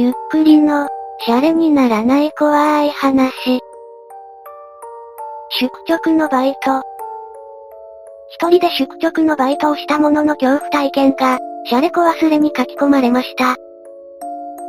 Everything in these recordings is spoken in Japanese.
ゆっくりの、シャレにならない怖い話。宿直のバイト。一人で宿直のバイトをしたものの恐怖体験が、シャレコ忘れに書き込まれました。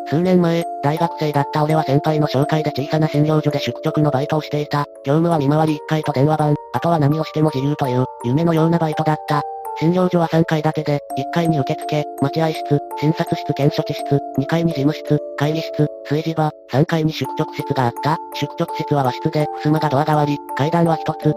数年前、大学生だった俺は先輩の紹介で小さな診療所で宿直のバイトをしていた。業務は見回り1回と電話番、あとは何をしても自由という、夢のようなバイトだった。診療所は3階建てで、1階に受付、待合室、診察室兼処置室、2階に事務室、会議室、炊事場、3階に宿直室があった。宿直室は和室で、襖がドア代わり、階段は1つ、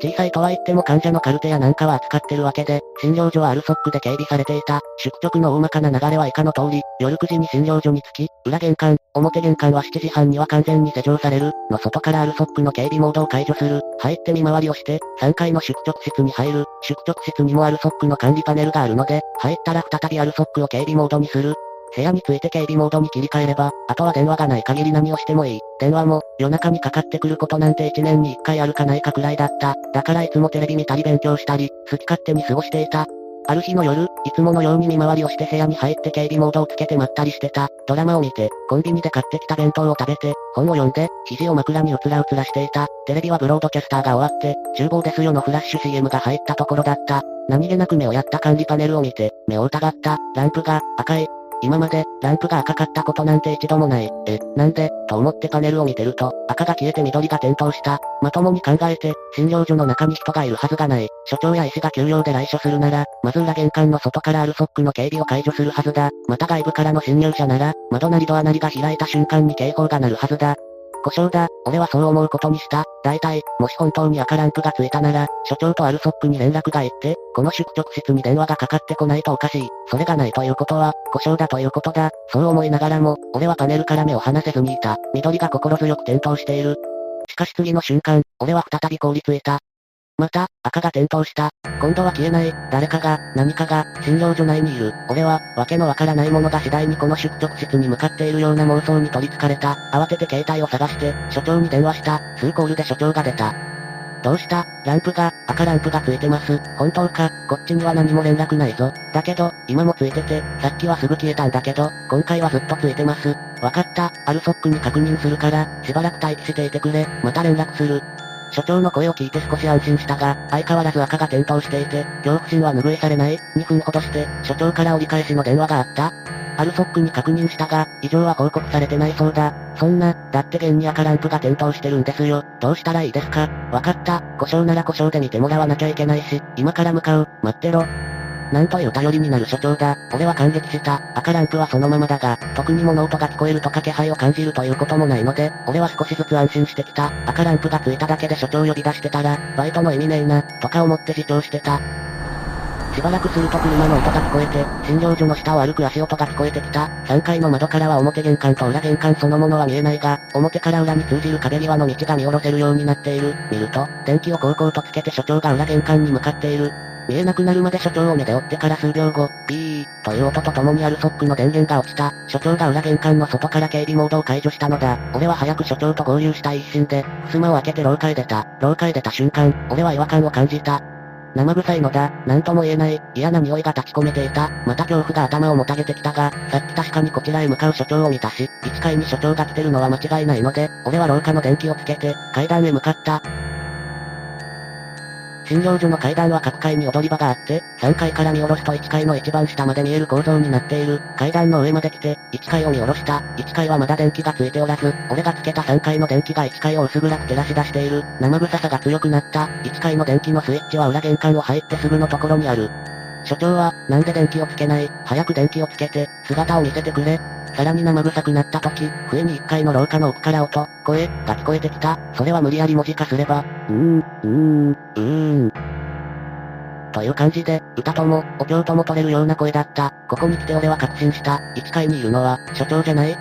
小さいとは言っても患者のカルテやなんかは扱ってるわけで、診療所はアルソックで警備されていた。宿直の大まかな流れは以下の通り、夜9時に診療所に着き、裏玄関、表玄関は7時半には完全に施錠される。の外からアルソックの警備モードを解除する。入って見回りをして、3階の宿直室に入る。宿直室にもアルソックの管理パネルがあるので、入ったら再びアルソックを警備モードにする。部屋について警備モードに切り替えれば、あとは電話がない限り何をしてもいい。電話も、夜中にかかってくることなんて1年に1回あるかないかくらいだった。だからいつもテレビ見たり勉強したり、好き勝手に過ごしていた。ある日の夜、いつものように見回りをして部屋に入って警備モードをつけてまったりしてた。ドラマを見て、コンビニで買ってきた弁当を食べて、本を読んで、肘を枕にうつらうつらしていた。テレビはブロードキャスターが終わって、厨房ですよのフラッシュ CM が入ったところだった。何気なく目をやった管理パネルを見て、目を疑った。ランプが、赤い、今まで、ランプが赤かったことなんて一度もない。え、なんで、と思ってパネルを見てると、赤が消えて緑が点灯した。まともに考えて、診療所の中に人がいるはずがない。所長や医師が休養で来所するなら、まず裏玄関の外からアルソックの警備を解除するはずだ。また外部からの侵入者なら、窓なりドアなりが開いた瞬間に警報が鳴るはずだ。故障だ。俺はそう思うことにした。大体、もし本当に赤ランプがついたなら、所長とアルソックに連絡が行って、この宿直室に電話がかかってこないとおかしい。それがないということは、故障だということだ。そう思いながらも、俺はパネルから目を離せずにいた。緑が心強く点灯している。しかし次の瞬間、俺は再び凍りついた。また、赤が点灯した。今度は消えない。誰かが、何かが、診療所内にいる。俺は、わけのわからないものが次第にこの宿直室に向かっているような妄想に取り憑かれた。慌てて携帯を探して、所長に電話した。数コールで所長が出た。どうした？ランプが、赤ランプがついてます。本当か？こっちには何も連絡ないぞ。だけど、今もついてて、さっきはすぐ消えたんだけど、今回はずっとついてます。わかった。アルソックに確認するから、しばらく待機していてくれ。また連絡する。所長の声を聞いて少し安心したが、相変わらず赤が点灯していて、恐怖心は拭いされない。2分ほどして、所長から折り返しの電話があった。アルソックに確認したが、異常は報告されてないそうだ。そんな、だって現に赤ランプが点灯してるんですよ。どうしたらいいですか？わかった。故障なら故障で見てもらわなきゃいけないし、今から向かう。待ってろ。なんという頼りになる所長だ。俺は感激した。赤ランプはそのままだが、特に物音が聞こえるとか気配を感じるということもないので、俺は少しずつ安心してきた。赤ランプがついただけで所長呼び出してたら、バイトの意味ねえな、とか思って自重してた。しばらくすると車の音が聞こえて、診療所の下を歩く足音が聞こえてきた。3階の窓からは表玄関と裏玄関そのものは見えないが、表から裏に通じる壁際の道が見下ろせるようになっている。見ると、電気をこうこうとつけて所長が裏玄関に向かっている。見えなくなるまで所長を目で追ってから数秒後、ピー、という音とともにアルソックの電源が落ちた。所長が裏玄関の外から警備モードを解除したのだ。俺は早く所長と合流したい一心で、襖を開けて廊下へ出た。廊下へ出た瞬間、俺は違和感を感じた。生臭いのだ、なんとも言えない、嫌な匂いが立ち込めていた。また恐怖が頭をもたげてきたが、さっき確かにこちらへ向かう所長を見たし、1階に所長が来てるのは間違いないので、俺は廊下の電気をつけて、階段へ向かった。診療所の階段は各階に踊り場があって、3階から見下ろすと1階の一番下まで見える構造になっている。階段の上まで来て、1階を見下ろした。1階はまだ電気がついておらず、俺がつけた3階の電気が1階を薄暗く照らし出している。生臭さが強くなった。1階の電気のスイッチは裏玄関を入ってすぐのところにある。所長は、なんで電気をつけない？早く電気をつけて、姿を見せてくれ。さらに生臭くなった時、笛に1階の廊下の奥から音、声、が聞こえてきた。それは無理やり文字化すれば、うーん、うーん、うーん。という感じで、歌とも、お経とも取れるような声だった。ここに来て俺は確信した。1階にいるのは、所長じゃない？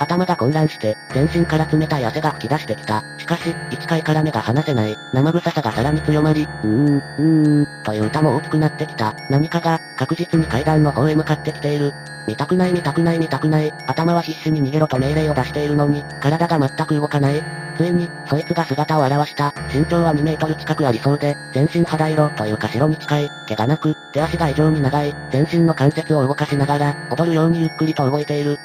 頭が混乱して、全身から冷たい汗が吹き出してきた。しかし、1階から目が離せない。生臭さがさらに強まり、うーん、うーん、という歌も大きくなってきた。何かが、確実に階段の方へ向かってきている。見たくない見たくない見たくない。頭は必死に逃げろと命令を出しているのに、体が全く動かない。ついに、そいつが姿を現した。身長は2メートル近くありそうで、全身肌色というか白に近い、毛がなく、手足が異常に長い、全身の関節を動かしながら、踊るようにゆっくりと動いている。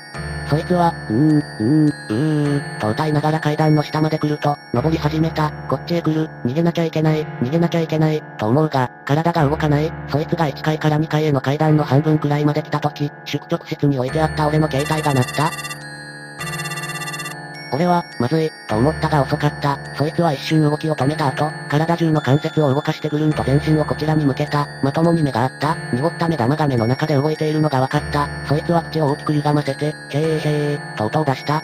そいつは、うーん、うーん、うーん、と歌いながら階段の下まで来ると、登り始めた、こっちへ来る、逃げなきゃいけない、逃げなきゃいけない、と思うが、体が動かない、そいつが1階から2階への階段の半分くらいまで来た時、宿直室に置いてあった俺の携帯が鳴った。俺は、まずい、と思ったが遅かった。そいつは一瞬動きを止めた後、体中の関節を動かしてぐるんと全身をこちらに向けた。まともに目があった。濁った目玉が目の中で動いているのが分かった。そいつは口を大きく歪ませて、へーへー、と音を出した。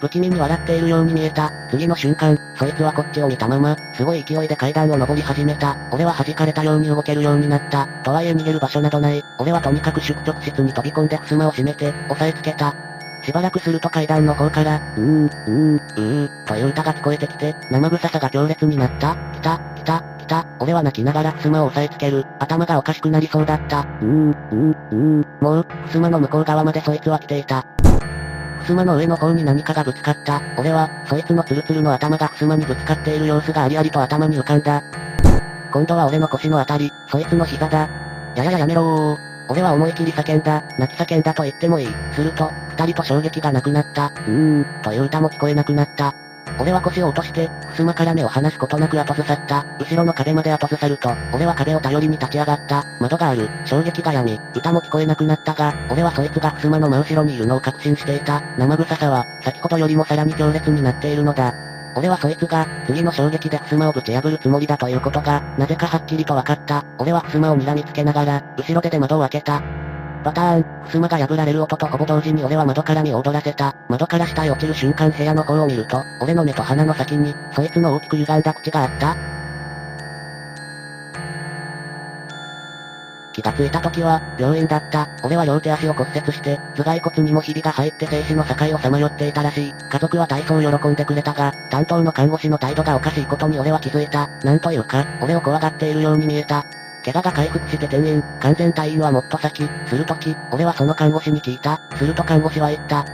不気味に笑っているように見えた。次の瞬間、そいつはこっちを見たまま、すごい勢いで階段を登り始めた。俺は弾かれたように動けるようになった。とはいえ逃げる場所などない。俺はとにかく宿直室に飛び込んで襖を閉めて、押さえつけた。しばらくすると階段の方から、うーん、うーん、うーん、という歌が聞こえてきて、生臭さが強烈になった。来た、来た、来た。俺は泣きながら襖を押さえつける。頭がおかしくなりそうだった。うーん、うーん、うーん。もう、襖の向こう側までそいつは来ていた。襖の上の方に何かがぶつかった。俺は、そいつのツルツルの頭が襖にぶつかっている様子がありありと頭に浮かんだ。今度は俺の腰のあたり、そいつの膝だ。ややややめろー。俺は思い切り叫んだ、泣き叫んだと言ってもいい。すると、二人と衝撃がなくなった。うーん、という歌も聞こえなくなった。俺は腰を落として、襖から目を離すことなく後ずさった。後ろの壁まで後ずさると、俺は壁を頼りに立ち上がった。窓がある。衝撃が闇。歌も聞こえなくなったが、俺はそいつが襖の真後ろにいるのを確信していた。生臭さは、先ほどよりもさらに強烈になっているのだ。俺はそいつが、次の衝撃で襖をぶち破るつもりだということが、なぜかはっきりと分かった。俺は襖を睨みつけながら、後ろ手で窓を開けた。パターン、襖が破られる音とほぼ同時に俺は窓から身を踊らせた。窓から下へ落ちる瞬間部屋の方を見ると、俺の目と鼻の先に、そいつの大きく歪んだ口があった。気がついた時は、病院だった。俺は両手足を骨折して、頭蓋骨にもひびが入って生死の境をさまよっていたらしい。家族は体操を喜んでくれたが、担当の看護師の態度がおかしいことに俺は気づいた。なんというか、俺を怖がっているように見えた。怪我が回復して転院、完全退院はもっと先、するとき、俺はその看護師に聞いた。すると看護師は言った。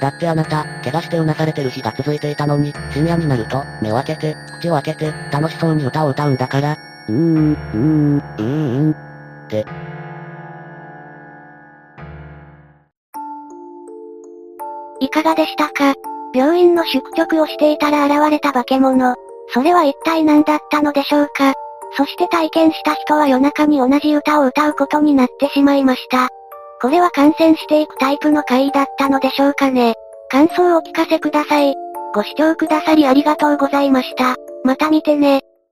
だってあなた、怪我してうなされてる日が続いていたのに、深夜になると、目を開けて、口を開けて、楽しそうに歌を歌うんだから、うーん、うーん、うーん、って。いかがでしたか？病院の宿直をしていたら現れた化け物。それは一体何だったのでしょうか？そして体験した人は夜中に同じ歌を歌うことになってしまいました。これは感染していくタイプの怪異だったのでしょうかね。感想をお聞かせください。ご視聴くださりありがとうございました。また見てね。